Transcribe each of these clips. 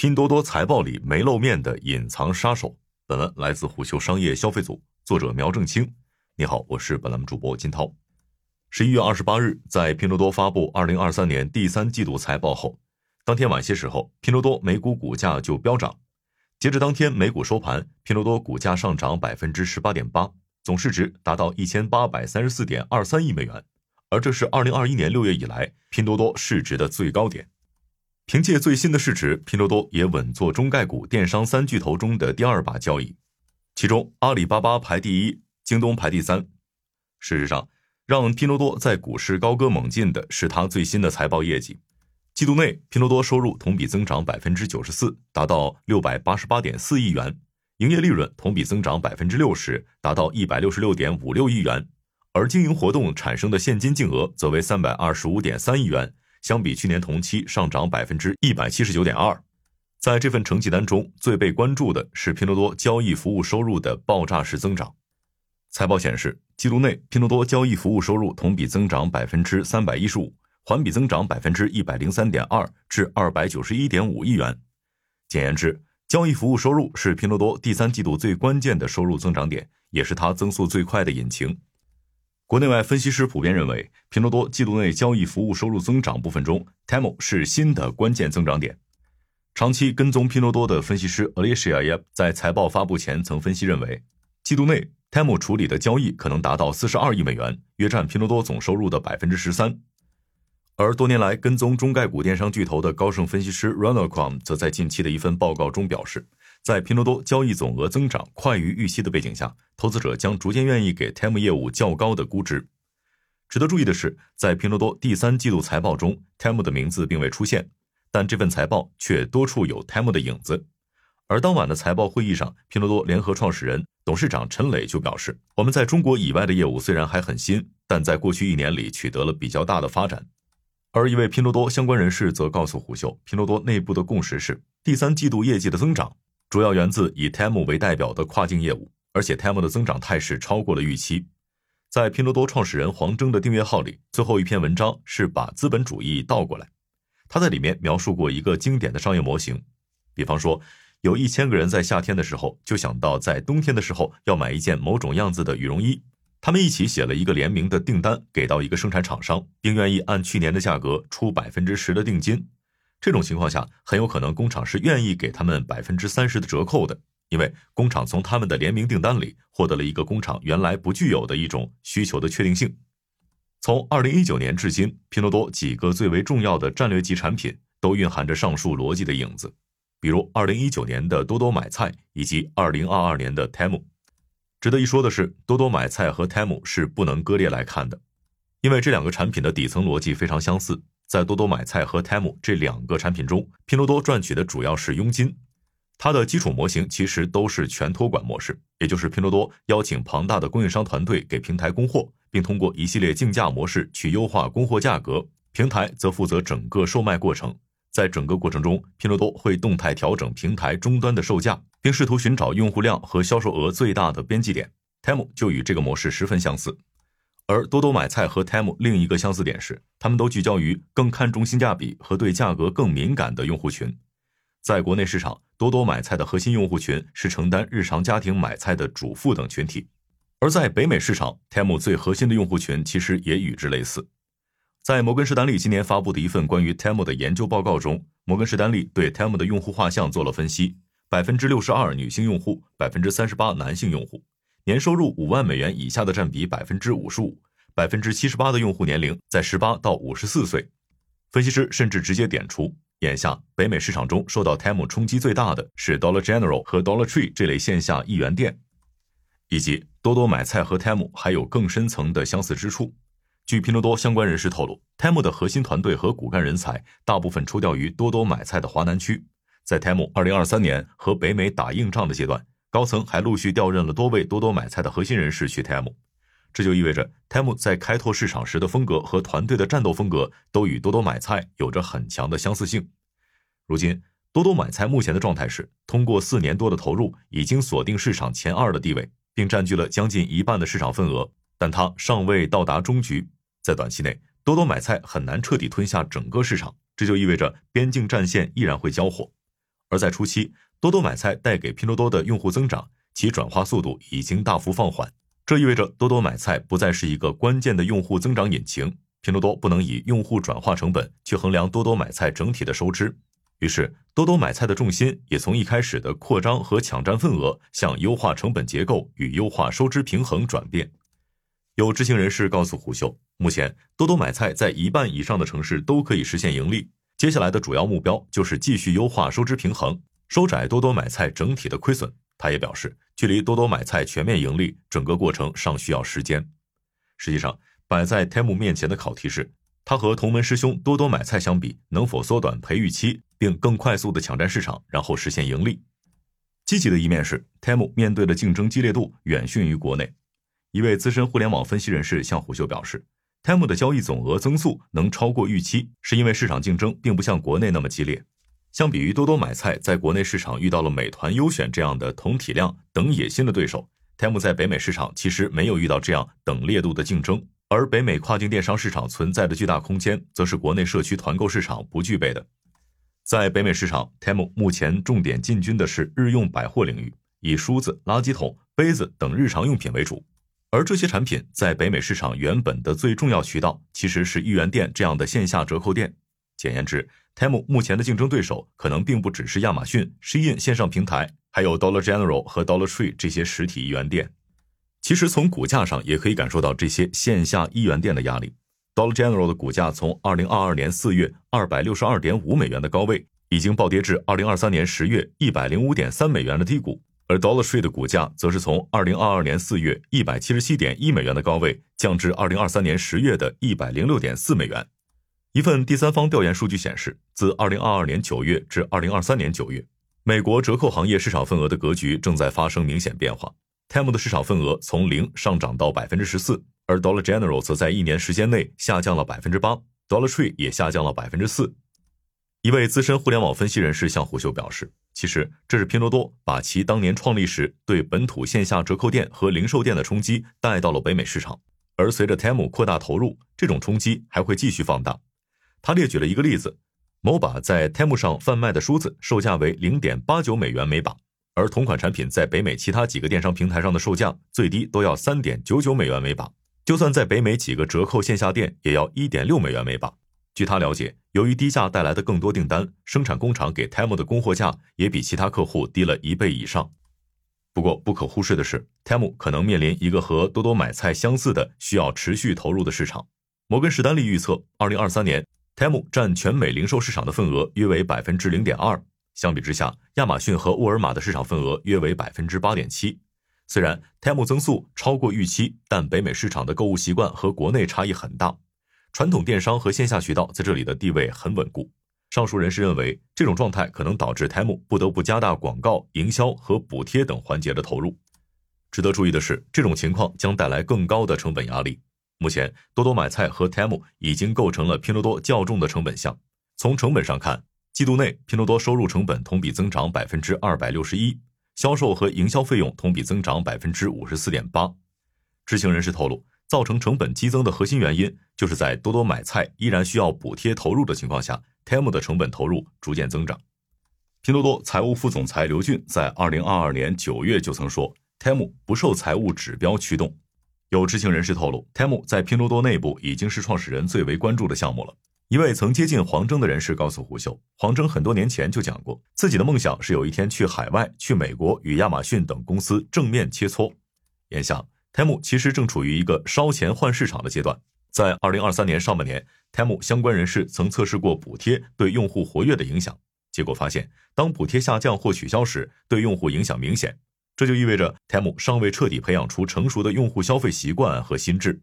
拼多多财报里没露面的隐藏杀手。本文来自虎嗅商业消费组，作者苗正清。你好，我是本栏目主播金涛。十一月二十八日，在拼多多发布二零二三年第三季度财报后，当天晚些时候，拼多多美股股价就飙涨。截至当天美股收盘，拼多多股价上涨百分之十八点八，总市值达到一千八百三十四点二三亿美元，而这是二零二一年六月以来拼多多市值的最高点。凭借最新的市值，拼多多也稳坐中概股电商三巨头中的第二把交椅，其中阿里巴巴排第一，京东排第三。事实上，让拼多多在股市高歌猛进的是它最新的财报业绩。季度内，拼多多收入同比增长百分之九十四，达到六百八十八点四亿元；营业利润同比增长百分之六十，达到一百六十六点五六亿元；而经营活动产生的现金净额则为三百二十五点三亿元。相比去年同期上涨百分之一百七十九点二，在这份成绩单中最被关注的是拼多多交易服务收入的爆炸式增长。财报显示，季度内拼多多交易服务收入同比增长百分之三百一十五，环比增长百分之一百零三点二，至二百九十一点五亿元。简言之，交易服务收入是拼多多第三季度最关键的收入增长点，也是它增速最快的引擎。国内外分析师普遍认为，拼多多季度内交易服务收入增长部分中，Temu 是新的关键增长点。长期跟踪拼多多的分析师 Alicia Yap 在财报发布前曾分析认为，季度内 Temu 处理的交易可能达到四十二亿美元，约占拼多多总收入的百分之十三。而多年来跟踪中概股电商巨头的高盛分析师 Ronald Crum 则在近期的一份报告中表示。在拼多多交易总额增长快于预期的背景下，投资者将逐渐愿意给 Temu 业务较高的估值。值得注意的是，在拼多多第三季度财报中，Temu 的名字并未出现，但这份财报却多处有 Temu 的影子。而当晚的财报会议上，拼多多联合创始人、董事长陈磊就表示：“我们在中国以外的业务虽然还很新，但在过去一年里取得了比较大的发展。”而一位拼多多相关人士则告诉虎嗅，拼多多内部的共识是，第三季度业绩的增长。主要源自以 Temu 为代表的跨境业务，而且 Temu 的增长态势超过了预期。在拼多多创始人黄峥的订阅号里，最后一篇文章是把资本主义倒过来。他在里面描述过一个经典的商业模型，比方说，有一千个人在夏天的时候就想到在冬天的时候要买一件某种样子的羽绒衣，他们一起写了一个联名的订单给到一个生产厂商，并愿意按去年的价格出百分之十的定金。这种情况下，很有可能工厂是愿意给他们百分之三十的折扣的，因为工厂从他们的联名订单里获得了一个工厂原来不具有的一种需求的确定性。从二零一九年至今，拼多多几个最为重要的战略级产品都蕴含着上述逻辑的影子，比如二零一九年的多多买菜以及二零二二年的 Temu。值得一说的是，多多买菜和 Temu 是不能割裂来看的，因为这两个产品的底层逻辑非常相似。在多多买菜和 Temu 这两个产品中，拼多多赚取的主要是佣金。它的基础模型其实都是全托管模式，也就是拼多多邀请庞大的供应商团队给平台供货，并通过一系列竞价模式去优化供货价格，平台则负责整个售卖过程。在整个过程中，拼多多会动态调整平台终端的售价，并试图寻找用户量和销售额最大的边际点。Tem 就与这个模式十分相似。而多多买菜和 Temu 另一个相似点是，他们都聚焦于更看重性价比和对价格更敏感的用户群。在国内市场，多多买菜的核心用户群是承担日常家庭买菜的主妇等群体；而在北美市场，Temu 最核心的用户群其实也与之类似。在摩根士丹利今年发布的一份关于 Temu 的研究报告中，摩根士丹利对 Temu 的用户画像做了分析：百分之六十二女性用户，百分之三十八男性用户。年收入五万美元以下的占比百分之五十五，百分之七十八的用户年龄在十八到五十四岁。分析师甚至直接点出，眼下北美市场中受到 Temu 冲击最大的是 Dollar General 和 Dollar Tree 这类线下一元店，以及多多买菜和 Temu 还有更深层的相似之处。据拼多多相关人士透露，Temu 的核心团队和骨干人才大部分抽调于多多买菜的华南区，在 Temu 二零二三年和北美打硬仗的阶段。高层还陆续调任了多位多多买菜的核心人士去 Tem，这就意味着 Tem 在开拓市场时的风格和团队的战斗风格都与多多买菜有着很强的相似性。如今，多多买菜目前的状态是，通过四年多的投入，已经锁定市场前二的地位，并占据了将近一半的市场份额，但它尚未到达终局。在短期内，多多买菜很难彻底吞下整个市场，这就意味着边境战线依然会交火。而在初期，多多买菜带给拼多多的用户增长，其转化速度已经大幅放缓。这意味着多多买菜不再是一个关键的用户增长引擎，拼多多不能以用户转化成本去衡量多多买菜整体的收支。于是，多多买菜的重心也从一开始的扩张和抢占份额，向优化成本结构与优化收支平衡转变。有知情人士告诉虎嗅，目前多多买菜在一半以上的城市都可以实现盈利，接下来的主要目标就是继续优化收支平衡，收窄多多买菜整体的亏损。他也表示，距离多多买菜全面盈利，整个过程尚需要时间。实际上，摆在 Tem 面前的考题是。它和同门师兄多多买菜相比，能否缩短培育期，并更快速的抢占市场，然后实现盈利？积极的一面是，Tem 面对的竞争激烈度远逊于国内。一位资深互联网分析人士向虎嗅表示，Temu 的交易总额增速能超过预期，是因为市场竞争并不像国内那么激烈。相比于多多买菜在国内市场遇到了美团优选这样的同体量等野心的对手，Temu 在北美市场其实没有遇到这样等烈度的竞争。而北美跨境电商市场存在的巨大空间，则是国内社区团购市场不具备的。在北美市场，Temu 目前重点进军的是日用百货领域，以梳子、垃圾桶、杯子等日常用品为主。而这些产品在北美市场原本的最重要渠道，其实是一元店这样的线下折扣店。简言之，Temu 目前的竞争对手可能并不只是亚马逊、Shein 线上平台，还有 Dollar General 和 Dollar Tree 这些实体一元店。其实从股价上也可以感受到这些线下一元店的压力。Dollar General 的股价从二零二二年四月二百六十二点五美元的高位，已经暴跌至二零二三年十月一百零五点三美元的低谷；而 Dollar Tree 的股价则是从二零二二年四月一百七十七点一美元的高位，降至二零二三年十月的一百零六点四美元。一份第三方调研数据显示，自二零二二年九月至二零二三年九月，美国折扣行业市场份额的格局正在发生明显变化。Temu 的市场份额从零上涨到百分之十四，而 Dollar General 则在一年时间内下降了百分之八，Dollar Tree 也下降了百分之四。一位资深互联网分析人士向虎嗅表示，其实这是拼多多把其当年创立时对本土线下折扣店和零售店的冲击带到了北美市场，而随着 Temu 扩大投入，这种冲击还会继续放大。他列举了一个例子，某把在 Temu 上贩卖的梳子售价为零点八九美元每把。而同款产品在北美其他几个电商平台上的售价最低都要三点九九美元每把，就算在北美几个折扣线下店也要一点六美元每把。据他了解，由于低价带来的更多订单，生产工厂给 Temu 的供货价也比其他客户低了一倍以上。不过，不可忽视的是，Temu 可能面临一个和多多买菜相似的需要持续投入的市场。摩根士丹利预测，二零二三年 Temu 占全美零售市场的份额约为百分之零点二。相比之下，亚马逊和沃尔玛的市场份额约为百分之八点七。虽然 Temu 增速超过预期，但北美市场的购物习惯和国内差异很大，传统电商和线下渠道在这里的地位很稳固。上述人士认为，这种状态可能导致 Temu 不得不加大广告、营销和补贴等环节的投入。值得注意的是，这种情况将带来更高的成本压力。目前，多多买菜和 Temu 已经构成了拼多多较重的成本项。从成本上看，季度内，拼多多收入成本同比增长百分之二百六十一，销售和营销费用同比增长百分之五十四点八。知情人士透露，造成成本激增的核心原因，就是在多多买菜依然需要补贴投入的情况下，Temu 的成本投入逐渐增长。拼多多财务副总裁刘俊在二零二二年九月就曾说，Temu 不受财务指标驱动。有知情人士透露，Temu 在拼多多内部已经是创始人最为关注的项目了。一位曾接近黄峥的人士告诉胡秀，黄峥很多年前就讲过，自己的梦想是有一天去海外、去美国与亚马逊等公司正面切磋。眼下，Temu 其实正处于一个烧钱换市场的阶段。在二零二三年上半年，Temu 相关人士曾测试过补贴对用户活跃的影响，结果发现，当补贴下降或取消时，对用户影响明显。这就意味着 Temu 尚未彻底培养出成熟的用户消费习惯和心智。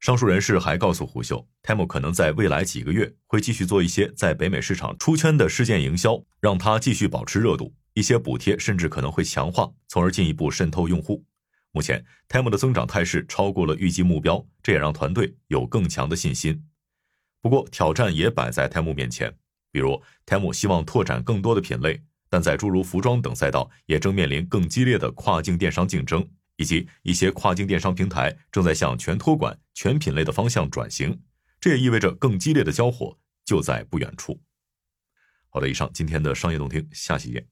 上述人士还告诉胡秀，Temu 可能在未来几个月会继续做一些在北美市场出圈的事件营销，让它继续保持热度。一些补贴甚至可能会强化，从而进一步渗透用户。目前，Temu 的增长态势超过了预计目标，这也让团队有更强的信心。不过，挑战也摆在 Temu 面前，比如 Temu 希望拓展更多的品类，但在诸如服装等赛道也正面临更激烈的跨境电商竞争。以及一些跨境电商平台正在向全托管、全品类的方向转型，这也意味着更激烈的交火就在不远处。好的，以上今天的商业动听，下期见。